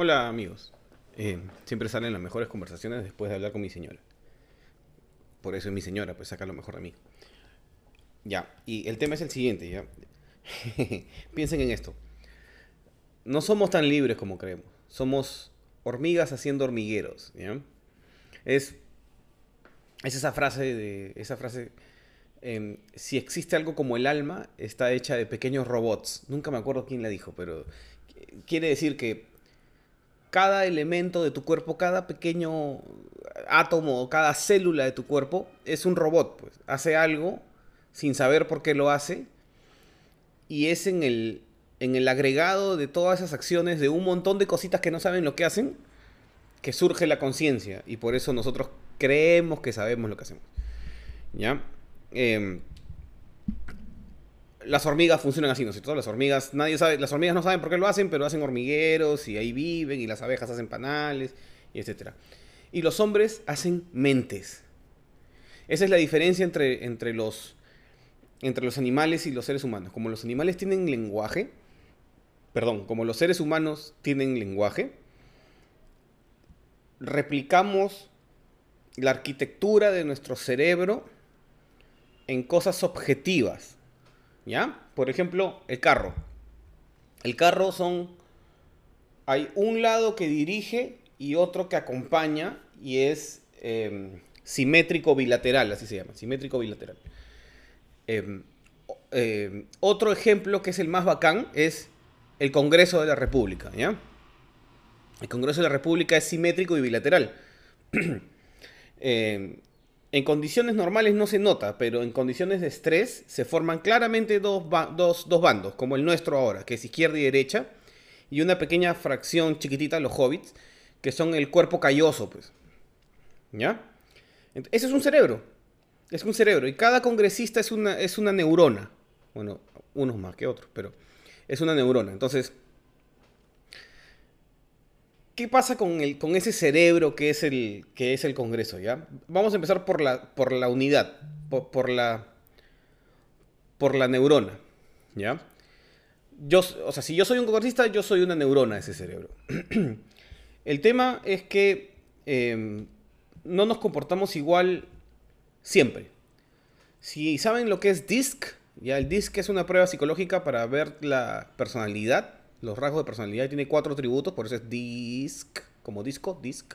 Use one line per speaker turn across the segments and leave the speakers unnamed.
Hola amigos. Eh, siempre salen las mejores conversaciones después de hablar con mi señora. Por eso es mi señora, pues saca lo mejor de mí. Ya, y el tema es el siguiente. Piensen en esto. No somos tan libres como creemos. Somos hormigas haciendo hormigueros, es esa frase de... Esa frase... em, si existe algo como el alma, está hecha de pequeños robots. Nunca me acuerdo quién la dijo, pero quiere decir que cada elemento de tu cuerpo, cada pequeño átomo, cada célula de tu cuerpo es un robot, pues. Hace algo sin saber por qué lo hace y es en el, en el agregado de todas esas acciones, de un montón de cositas que no saben lo que hacen, que surge la conciencia y por eso nosotros creemos que sabemos lo que hacemos. ¿Ya? Em, las hormigas funcionan así, ¿no es cierto? Las hormigas, nadie sabe, las hormigas no saben por qué lo hacen, pero hacen hormigueros y ahí viven y las abejas hacen panales y etcétera. Y los hombres hacen mentes. Esa es la diferencia entre, entre, los, entre los animales y los seres humanos. Como los animales tienen lenguaje, perdón, como los seres humanos tienen lenguaje, replicamos la arquitectura de nuestro cerebro en cosas objetivas. ¿Ya? Por ejemplo, el carro. El carro son... Hay un lado que dirige y otro que acompaña y es eh, simétrico bilateral, así se llama, simétrico bilateral. Eh, eh, otro ejemplo que es el más bacán es el Congreso de la República, ¿ya? El Congreso de la República es simétrico y bilateral. Eh, en condiciones normales no se nota, pero en condiciones de estrés se forman claramente dos, dos, dos bandos, como el nuestro ahora, que es izquierda y derecha, y una pequeña fracción chiquitita, los hobbits, que son el cuerpo calloso, pues. ¿Ya? Ese es un cerebro. Es un cerebro. Y cada congresista es una, es una neurona. Bueno, unos más que otros, pero es una neurona. Entonces, ¿qué pasa con, el, con ese cerebro que es, el, que es el Congreso? ¿ya? Vamos a empezar por la, por la unidad, por, la, por la neurona. ¿ya? Yo, o sea, si yo soy un congresista, yo soy una neurona de ese cerebro. el tema es que eh, no nos comportamos igual siempre. Si saben lo que es DISC, ya el DISC es una prueba psicológica para ver la personalidad, los rasgos de personalidad, y tiene cuatro atributos, por eso es DISC, como disco, DISC.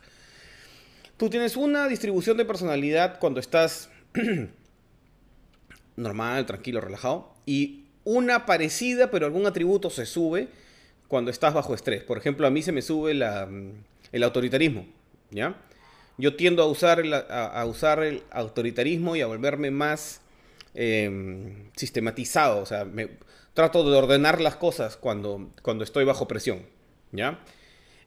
Tú tienes una distribución de personalidad cuando estás normal, tranquilo, relajado, y una parecida, pero algún atributo se sube cuando estás bajo estrés. Por ejemplo, a mí se me sube la, mm, el autoritarismo, ¿ya? Yo tiendo a usar el, a, usar el autoritarismo y a volverme más eh, sistematizado, o sea, me, trato de ordenar las cosas cuando, cuando estoy bajo presión, ¿ya?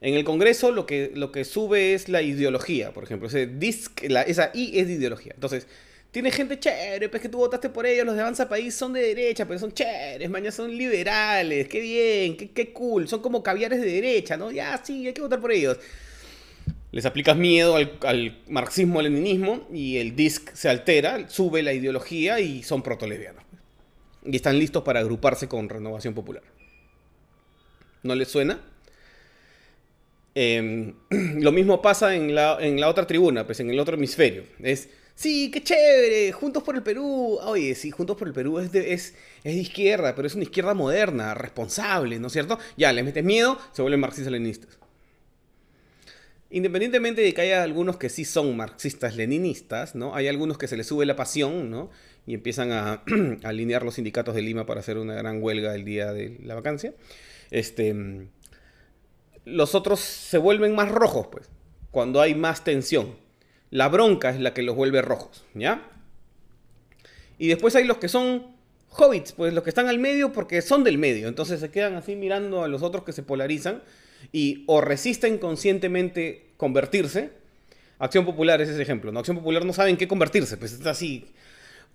En el Congreso lo que, lo que sube es la ideología, por ejemplo, ese disc, la, esa I es de ideología. Entonces, tiene gente chévere, pues que tú votaste por ellos, los de Avanza País son de derecha, pero son chéveres, mañana son liberales, qué bien, qué, qué cool, son como caviares de derecha, ¿no? Ya, sí, hay que votar por ellos. Les aplicas miedo al, al marxismo-leninismo y el disc se altera, sube la ideología y son protolevianos. Y están listos para agruparse con Renovación Popular. ¿No les suena? Eh, lo mismo pasa en la, en la otra tribuna, pues en el otro hemisferio. Es, sí, qué chévere, Juntos por el Perú. Oye, sí, Juntos por el Perú es de, es, es de izquierda, pero es una izquierda moderna, responsable, ¿no es cierto? Ya, les metes miedo, se vuelven marxistas-leninistas. Independientemente de que haya algunos que sí son marxistas-leninistas, ¿no? Hay algunos que se les sube la pasión, ¿no? Y empiezan a, a alinear los sindicatos de Lima para hacer una gran huelga el día de la vacancia. Este, los otros se vuelven más rojos, pues, cuando hay más tensión. La bronca es la que los vuelve rojos, ¿ya? Y después hay los que son hobbits, pues los que están al medio porque son del medio. Entonces se quedan así mirando a los otros que se polarizan y o resisten conscientemente convertirse. Acción Popular es ese ejemplo, ¿no? Acción Popular no sabe en qué convertirse, pues está así.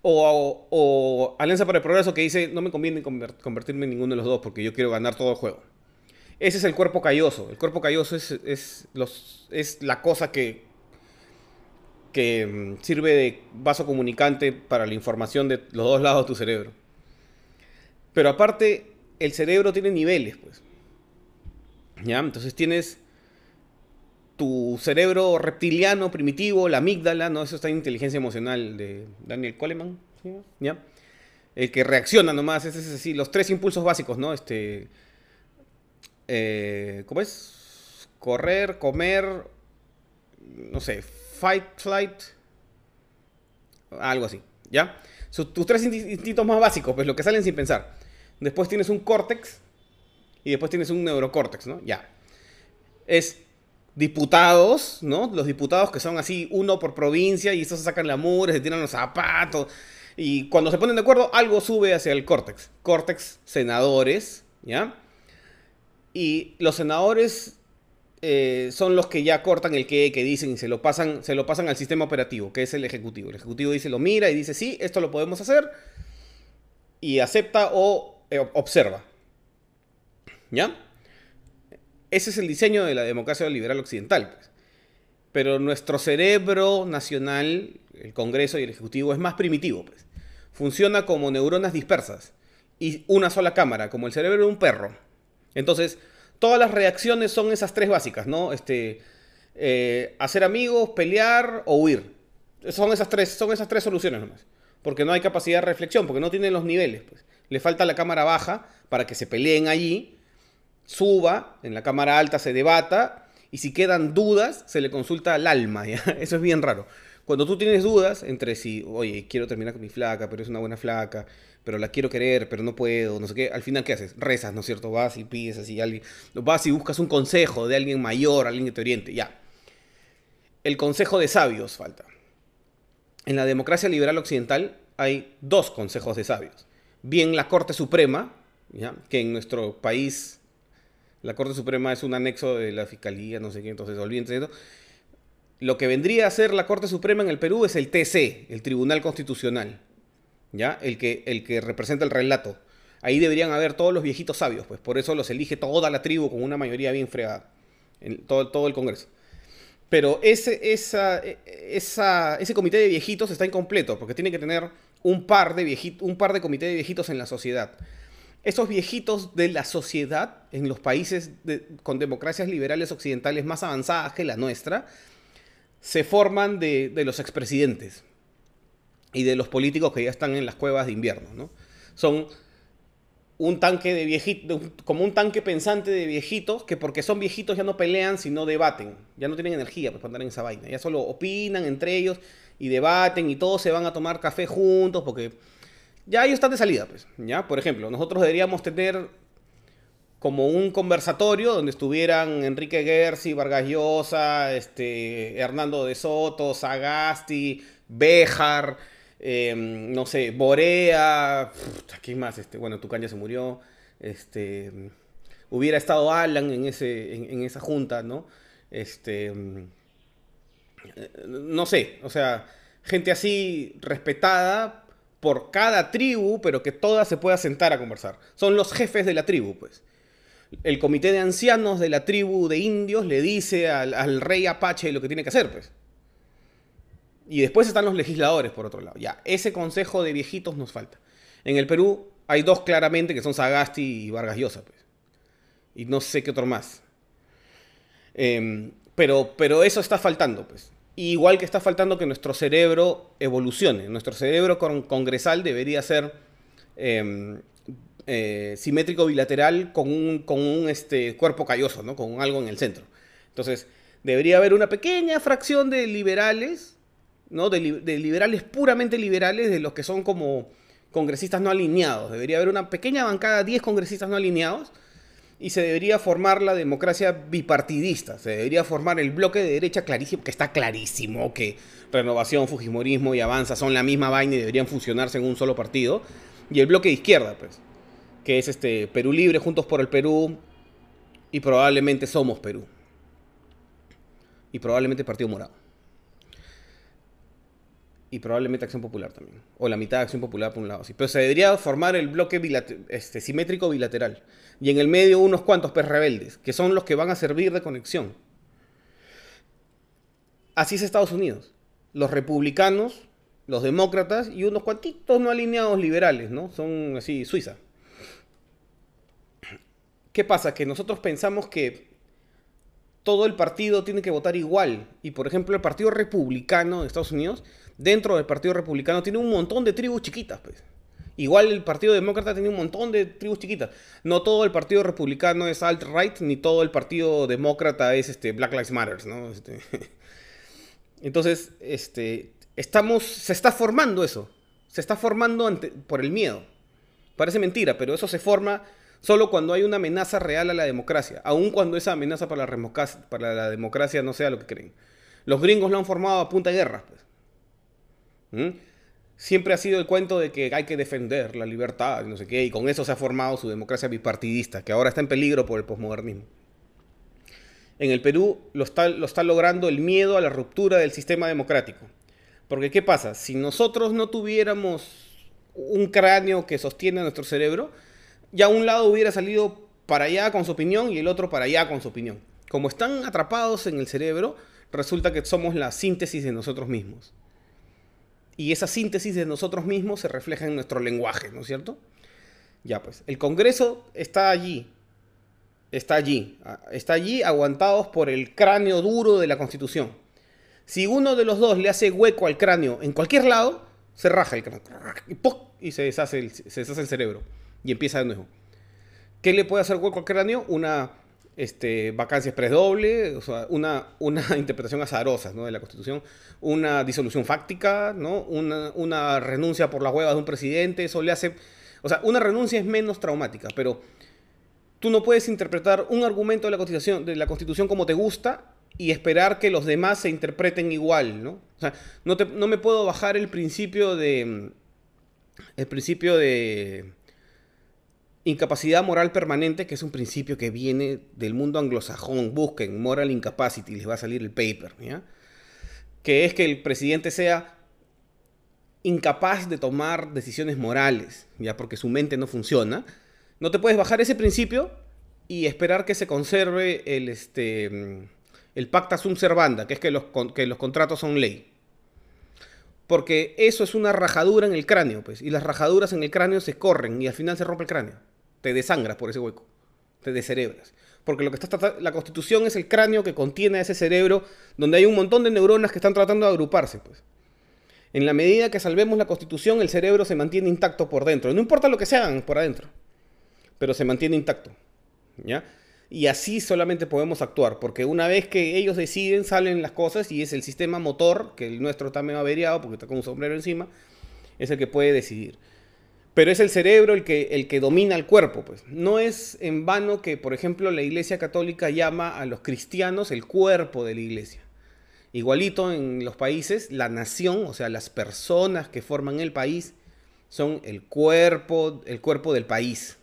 O, o- o Alianza para el Progreso que dice, no me conviene conver- convertirme en ninguno de los dos porque yo quiero ganar todo el juego. Ese es el cuerpo calloso. El cuerpo calloso es, es, los, es la cosa que, que mm, sirve de vaso comunicante para la información de los dos lados de tu cerebro. Pero aparte, el cerebro tiene niveles, pues. ¿Ya? Entonces tienes tu cerebro reptiliano primitivo, la amígdala, ¿no? Eso está en inteligencia emocional de Daniel Coleman, ¿ya? El que reacciona nomás, ese es así, los tres impulsos básicos, ¿no? Este, eh, ¿cómo es? Correr, comer, no sé, fight, flight, algo así, ¿ya? tus tres instintos más básicos, pues lo que salen sin pensar. Después tienes un córtex y después tienes un neurocórtex, ¿no? Ya. Es diputados, ¿no? Los diputados que son así, uno por provincia, y estos se sacan la mure, se tiran los zapatos. Y cuando se ponen de acuerdo, algo sube hacia el córtex. Córtex, senadores, ¿ya? Y los senadores eh, son los que ya cortan el que, que dicen y se lo, pasan, se lo pasan al sistema operativo, que es el ejecutivo. El ejecutivo dice, lo mira y dice, sí, esto lo podemos hacer. Y acepta o eh, observa. ¿Ya? Ese es el diseño de la democracia liberal occidental. Pues. Pero nuestro cerebro nacional, el Congreso y el Ejecutivo, es más primitivo. Pues. Funciona como neuronas dispersas y una sola cámara, como el cerebro de un perro. Entonces, todas las reacciones son esas tres básicas, ¿no? Este, eh, hacer amigos, pelear o huir. Son esas tres, son esas tres soluciones nomás. Porque no hay capacidad de reflexión, porque no tienen los niveles. Pues. Le falta la cámara baja para que se peleen allí suba, en la cámara alta se debata, y si quedan dudas, se le consulta al alma, Eso es bien raro. Cuando tú tienes dudas entre si, oye, quiero terminar con mi flaca, pero es una buena flaca, pero la quiero querer, pero no puedo, no sé qué, al final, ¿qué haces? Rezas, ¿no es cierto? Vas y pides así, alguien, vas y buscas un consejo de alguien mayor, alguien que te oriente, ya. El consejo de sabios falta. En la democracia liberal occidental hay dos consejos de sabios. Bien la Corte Suprema, ¿ya? que en nuestro país la Corte Suprema es un anexo de la Fiscalía, no sé qué, entonces olvídense de eso. Lo que vendría a ser la Corte Suprema en el Perú es el TC, el Tribunal Constitucional, ¿ya? El que, el que representa el relato. Ahí deberían haber todos los viejitos sabios, pues por eso los elige toda la tribu con una mayoría bien fregada, en todo, todo el Congreso. Pero ese, esa, esa, ese comité de viejitos está incompleto, porque tiene que tener un par de, viejito, un par de comité de viejitos en la sociedad esos viejitos de la sociedad en los países con democracias liberales occidentales más avanzadas que la nuestra, se forman de, los expresidentes y de los políticos que ya están en las cuevas de invierno. ¿no? Son un tanque de viejitos, como un tanque pensante de viejitos, que porque son viejitos ya no pelean, sino debaten. Ya no tienen energía para andar en esa vaina. Ya solo opinan entre ellos y debaten y todos se van a tomar café juntos porque ya ellos están de salida, pues. ¿ya? Por ejemplo, nosotros deberíamos tener como un conversatorio donde estuvieran Enrique Gersi, Vargas Llosa, este, Hernando de Soto, Sagasti, Béjar, em, no sé, Borea, ¿quién más? Este, bueno, Tucán ya se murió, este, hubiera estado Alan en, ese, en, esa junta, ¿no? Este, em, no sé, o sea, gente así respetada, por cada tribu, pero que todas se pueda sentar a conversar. Son los jefes de la tribu, pues. El comité de ancianos de la tribu de indios le dice al, rey Apache lo que tiene que hacer, pues. Y después están los legisladores, por otro lado. Ya, ese consejo de viejitos nos falta. En el Perú hay dos claramente que son Sagasti y Vargas Llosa, pues. Y no sé qué otro más. Em, pero, pero eso está faltando, pues igual que está faltando que nuestro cerebro evolucione. Nuestro cerebro congresal debería ser em, eh, simétrico bilateral con un, con un este, cuerpo calloso, ¿no? con algo en el centro. Entonces, debería haber una pequeña fracción de liberales, ¿no? de, de liberales puramente liberales, de los que son como congresistas no alineados. Debería haber una pequeña bancada, 10 congresistas no alineados, y se debería formar la democracia bipartidista, se debería formar el bloque de derecha clarísimo, que está clarísimo que Renovación, Fujimorismo y Avanza son la misma vaina y deberían funcionarse en un solo partido, y el bloque de izquierda, pues, que es este Perú Libre, Juntos por el Perú, y probablemente Somos Perú, y probablemente Partido Morado y probablemente Acción Popular también. O la mitad de Acción Popular por un lado. Sí. Pero se debería formar el bloque este, simétrico bilateral. Y en el medio unos cuantos pez rebeldes, que son los que van a servir de conexión. Así es Estados Unidos. Los republicanos, los demócratas y unos cuantitos no alineados liberales, ¿no? Son así, Suiza. ¿Qué pasa? Que nosotros pensamos que todo el partido tiene que votar igual. Y por ejemplo, el Partido Republicano de Estados Unidos, dentro del Partido Republicano, tiene un montón de tribus chiquitas, pues. Igual el Partido Demócrata tiene un montón de tribus chiquitas. No todo el Partido Republicano es alt-right, ni todo el Partido Demócrata es este, Black Lives Matter, ¿no? Este, entonces, este, estamos, se está formando eso. Se está formando por el miedo. Parece mentira, pero eso se forma solo cuando hay una amenaza real a la democracia, aun cuando esa amenaza para la, democracia no sea lo que creen. Los gringos lo han formado a punta de guerra. Pues. ¿Mm? Siempre ha sido el cuento de que hay que defender la libertad y no sé qué, y con eso se ha formado su democracia bipartidista, que ahora está en peligro por el posmodernismo. En el Perú lo está, lo está logrando el miedo a la ruptura del sistema democrático. Porque ¿qué pasa? Si nosotros no tuviéramos un cráneo que sostiene nuestro cerebro, ya un lado hubiera salido para allá con su opinión y el otro para allá con su opinión. Como están atrapados en el cerebro, resulta que somos la síntesis de nosotros mismos. Y esa síntesis de nosotros mismos se refleja en nuestro lenguaje, ¿no es cierto? Ya pues, el Congreso está allí, está allí, está allí aguantados por el cráneo duro de la Constitución. Si uno de los dos le hace hueco al cráneo en cualquier lado, se raja el cráneo y, se, deshace el, se deshace el cerebro y empieza de nuevo. ¿Qué le puede hacer hueco al cráneo? Una este, vacancia express doble, una, una interpretación azarosa ¿no? de la Constitución, una disolución fáctica, ¿no? una, una renuncia por las huevas de un presidente, eso le hace... O sea, una renuncia es menos traumática, pero tú no puedes interpretar un argumento de la Constitución, de la Constitución como te gusta y esperar que los demás se interpreten igual, ¿no? O sea, no, no me puedo bajar el principio de... El principio de Incapacidad moral permanente, que es un principio que viene del mundo anglosajón. Busquen moral incapacity, les va a salir el paper. Que es que el presidente sea incapaz de tomar decisiones morales, ya porque su mente no funciona. No te puedes bajar ese principio y esperar que se conserve el, este, el pacta sum servanda, que es que los, que los contratos son ley. Porque eso es una rajadura en el cráneo, pues, y las rajaduras en el cráneo se corren y al final se rompe el cráneo te desangras por ese hueco, te descerebras. Porque lo que está la constitución es el cráneo que contiene ese cerebro donde hay un montón de neuronas que están tratando de agruparse, pues. En la medida que salvemos la constitución, el cerebro se mantiene intacto por dentro. No importa lo que se hagan por adentro, pero se mantiene intacto. ¿Ya? Y así solamente podemos actuar, porque una vez que ellos deciden, salen las cosas y es el sistema motor, que el nuestro está medio averiado porque está con un sombrero encima, es el que puede decidir. Pero es el cerebro el que, el que domina el cuerpo. Pues. No es en vano que, por ejemplo, la Iglesia Católica llama a los cristianos el cuerpo de la Iglesia. Igualito en los países, la nación, o sea, las personas que forman el país, son el cuerpo, el cuerpo del país.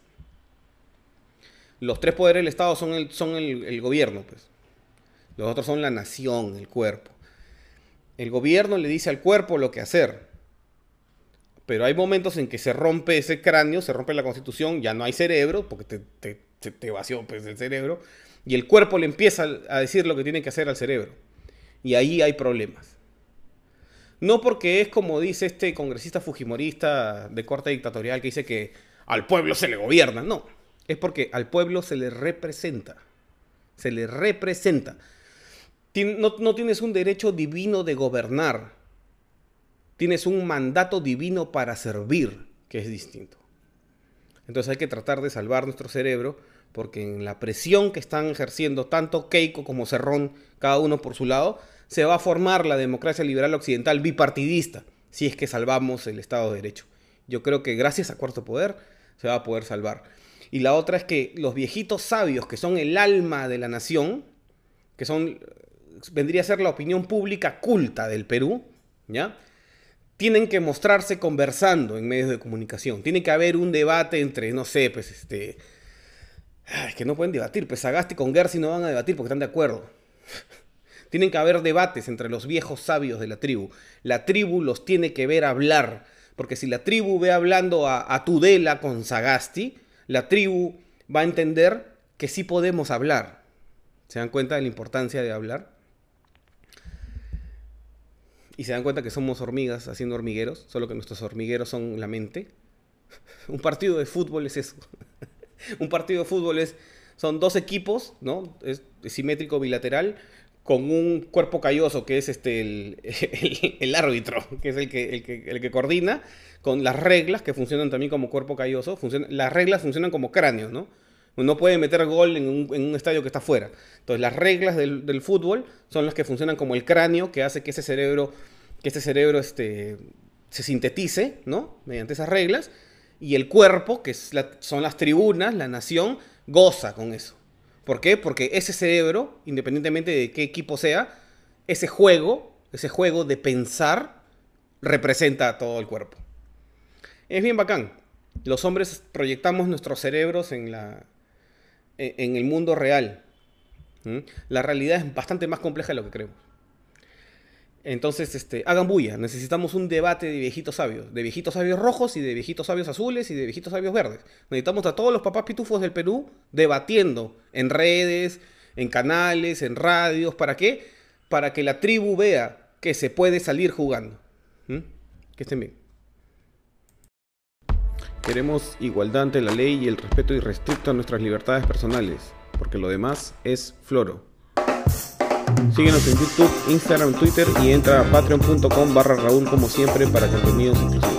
Los tres poderes del Estado son el, son el, gobierno, pues. Los otros son la nación, el cuerpo. El gobierno le dice al cuerpo lo que hacer pero hay momentos en que se rompe ese cráneo, se rompe la constitución, ya no hay cerebro, porque te, te, vació pues, el cerebro, y el cuerpo le empieza a decir lo que tiene que hacer al cerebro. Y ahí hay problemas. No porque es como dice este congresista fujimorista de corte dictatorial que dice que al pueblo se le gobierna, no, es porque al pueblo se le representa, se le representa. No, no tienes un derecho divino de gobernar, tienes un mandato divino para servir, que es distinto. Entonces hay que tratar de salvar nuestro cerebro, porque en la presión que están ejerciendo tanto Keiko como Cerrón, cada uno por su lado, se va a formar la democracia liberal occidental bipartidista, si es que salvamos el Estado de Derecho. Yo creo que gracias a Cuarto Poder se va a poder salvar. Y la otra es que los viejitos sabios, que son el alma de la nación, que son, vendría a ser la opinión pública culta del Perú, ¿ya? Tienen que mostrarse conversando en medios de comunicación. Tiene que haber un debate entre, no sé, pues este... Es que no pueden debatir, pues Sagasti con Gersi no van a debatir porque están de acuerdo. Tienen que haber debates entre los viejos sabios de la tribu. La tribu los tiene que ver hablar. Porque si la tribu ve hablando a, a Tudela con Sagasti, la tribu va a entender que sí podemos hablar. ¿Se dan cuenta de la importancia de hablar? Y se dan cuenta que somos hormigas haciendo hormigueros, solo que nuestros hormigueros son la mente. Un partido de fútbol es eso. Un partido de fútbol es son dos equipos, ¿no? Es, simétrico bilateral con un cuerpo calloso que es este el, árbitro, que es el que, el que, coordina, con las reglas que funcionan también como cuerpo calloso. las reglas funcionan como cráneos, ¿no? No puede meter gol en un, estadio que está fuera. Entonces las reglas del, fútbol son las que funcionan como el cráneo que hace que ese cerebro, que ese cerebro este, se sintetice, ¿no? Mediante esas reglas. Y el cuerpo, que son las tribunas, la nación, goza con eso. ¿Por qué? Porque ese cerebro, independientemente de qué equipo sea, ese juego, ese juego de pensar, representa a todo el cuerpo. Es bien bacán. Los hombres proyectamos nuestros cerebros en, la, en el mundo real. La realidad es bastante más compleja de lo que creemos. Entonces, este, hagan bulla. Necesitamos un debate de viejitos sabios. De viejitos sabios rojos y de viejitos sabios azules y de viejitos sabios verdes. Necesitamos a todos los papás pitufos del Perú debatiendo en redes, en canales, en radios. ¿Para qué? Para que la tribu vea que se puede salir jugando. Que estén bien. Queremos igualdad ante la ley y el respeto irrestricto a nuestras libertades personales, porque lo demás es floro. Síguenos en YouTube, Instagram, Twitter y entra a patreon.com barra Raúl como siempre para contenidos exclusivos.